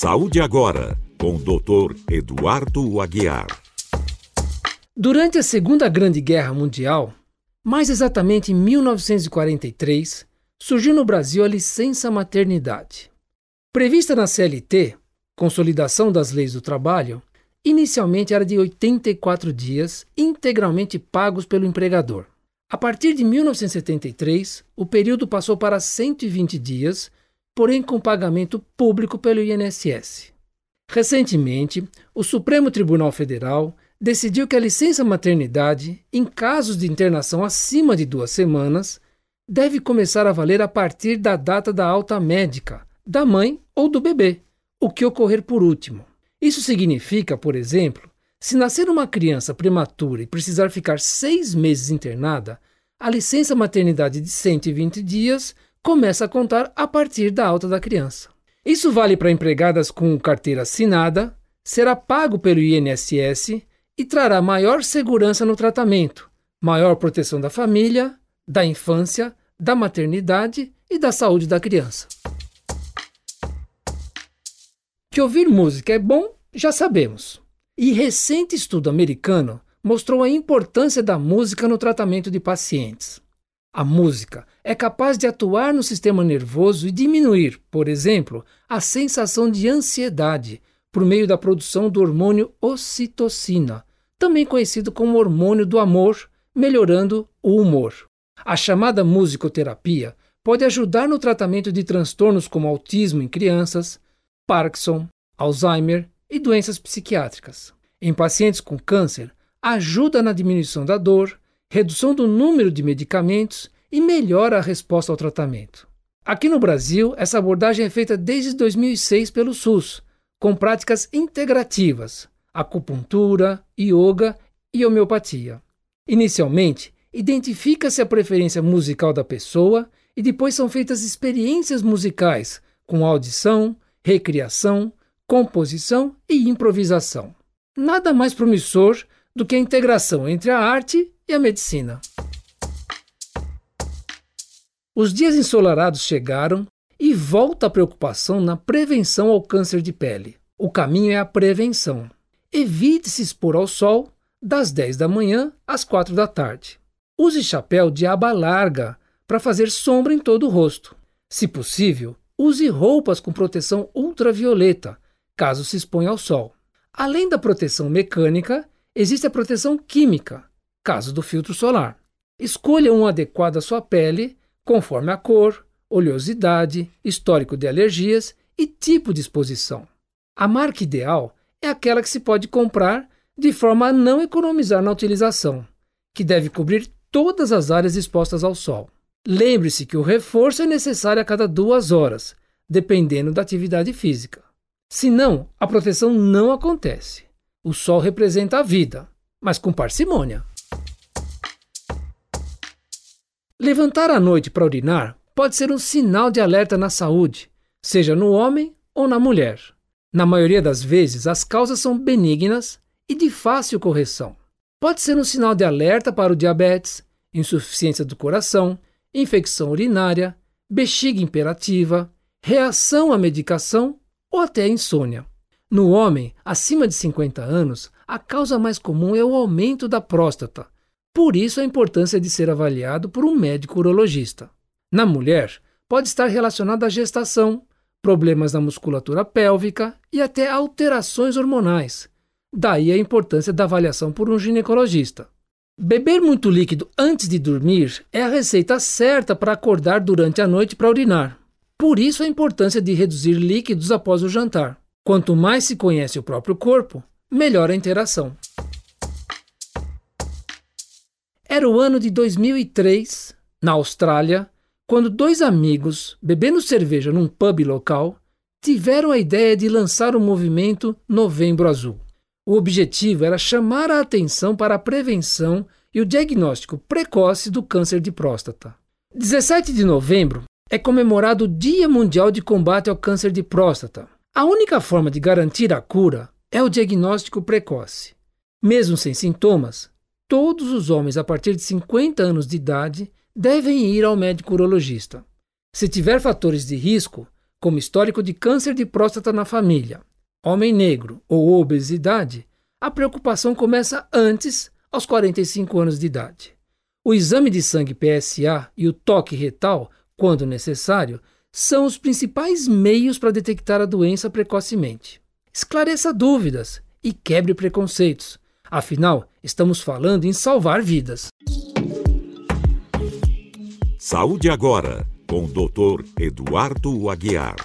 Saúde Agora, com o Dr. Eduardo Aguiar. Durante a Segunda Grande Guerra Mundial, mais exatamente em 1943, surgiu no Brasil a licença maternidade. Prevista na CLT, Consolidação das Leis do Trabalho, inicialmente era de 84 dias, integralmente pagos pelo empregador. A partir de 1973, o período passou para 120 dias, porém com pagamento público pelo INSS. Recentemente, o Supremo Tribunal Federal decidiu que a licença maternidade, em casos de internação acima de duas semanas, deve começar a valer a partir da data da alta médica, da mãe ou do bebê, o que ocorrer por último. Isso significa, por exemplo, se nascer uma criança prematura e precisar ficar seis meses internada, a licença maternidade de 120 dias começa a contar a partir da alta da criança. Isso vale para empregadas com carteira assinada, será pago pelo INSS e trará maior segurança no tratamento, maior proteção da família, da infância, da maternidade e da saúde da criança. Que ouvir música é bom, já sabemos. E recente estudo americano mostrou a importância da música no tratamento de pacientes. A música é capaz de atuar no sistema nervoso e diminuir, por exemplo, a sensação de ansiedade por meio da produção do hormônio ocitocina, também conhecido como hormônio do amor, melhorando o humor. A chamada musicoterapia pode ajudar no tratamento de transtornos como autismo em crianças, Parkinson, Alzheimer e doenças psiquiátricas. Em pacientes com câncer, ajuda na diminuição da dor, redução do número de medicamentos e melhora a resposta ao tratamento. Aqui no Brasil, essa abordagem é feita desde 2006 pelo SUS, com práticas integrativas, acupuntura, yoga e homeopatia. Inicialmente, identifica-se a preferência musical da pessoa e depois são feitas experiências musicais com audição, recriação, composição e improvisação. Nada mais promissor do que a integração entre a arte e a medicina. Os dias ensolarados chegaram e volta a preocupação na prevenção ao câncer de pele. O caminho é a prevenção. Evite se expor ao sol das 10 da manhã às 4 da tarde. Use chapéu de aba larga para fazer sombra em todo o rosto. Se possível, use roupas com proteção ultravioleta, caso se exponha ao sol. Além da proteção mecânica, existe a proteção química, caso do filtro solar. Escolha um adequado à sua pele, conforme a cor, oleosidade, histórico de alergias e tipo de exposição. A marca ideal é aquela que se pode comprar de forma a não economizar na utilização, que deve cobrir todas as áreas expostas ao sol. Lembre-se que o reforço é necessário a cada duas horas, dependendo da atividade física. Senão, a proteção não acontece. O sol representa a vida, mas com parcimônia. Levantar à noite para urinar pode ser um sinal de alerta na saúde, seja no homem ou na mulher. Na maioria das vezes, as causas são benignas e de fácil correção. Pode ser um sinal de alerta para o diabetes, insuficiência do coração, infecção urinária, bexiga imperativa, reação à medicação ou até insônia. No homem acima de 50 anos, a causa mais comum é o aumento da próstata. Por isso a importância de ser avaliado por um médico urologista. Na mulher, pode estar relacionado à gestação, problemas na musculatura pélvica e até alterações hormonais. Daí a importância da avaliação por um ginecologista. Beber muito líquido antes de dormir é a receita certa para acordar durante a noite para urinar. Por isso a importância de reduzir líquidos após o jantar. Quanto mais se conhece o próprio corpo, melhor a interação. Era o ano de 2003, na Austrália, quando dois amigos, bebendo cerveja num pub local, tiveram a ideia de lançar o movimento Novembro Azul. O objetivo era chamar a atenção para a prevenção e o diagnóstico precoce do câncer de próstata. 17 de novembro é comemorado o Dia Mundial de Combate ao Câncer de Próstata. A única forma de garantir a cura é o diagnóstico precoce. Mesmo sem sintomas, todos os homens a partir de 50 anos de idade devem ir ao médico urologista. Se tiver fatores de risco, como histórico de câncer de próstata na família, homem negro ou obesidade, a preocupação começa antes, aos 45 anos de idade. O exame de sangue PSA e o toque retal, quando necessário, são os principais meios para detectar a doença precocemente. Esclareça dúvidas e quebre preconceitos. Afinal, estamos falando em salvar vidas. Saúde agora, com o Dr. Eduardo Aguiar.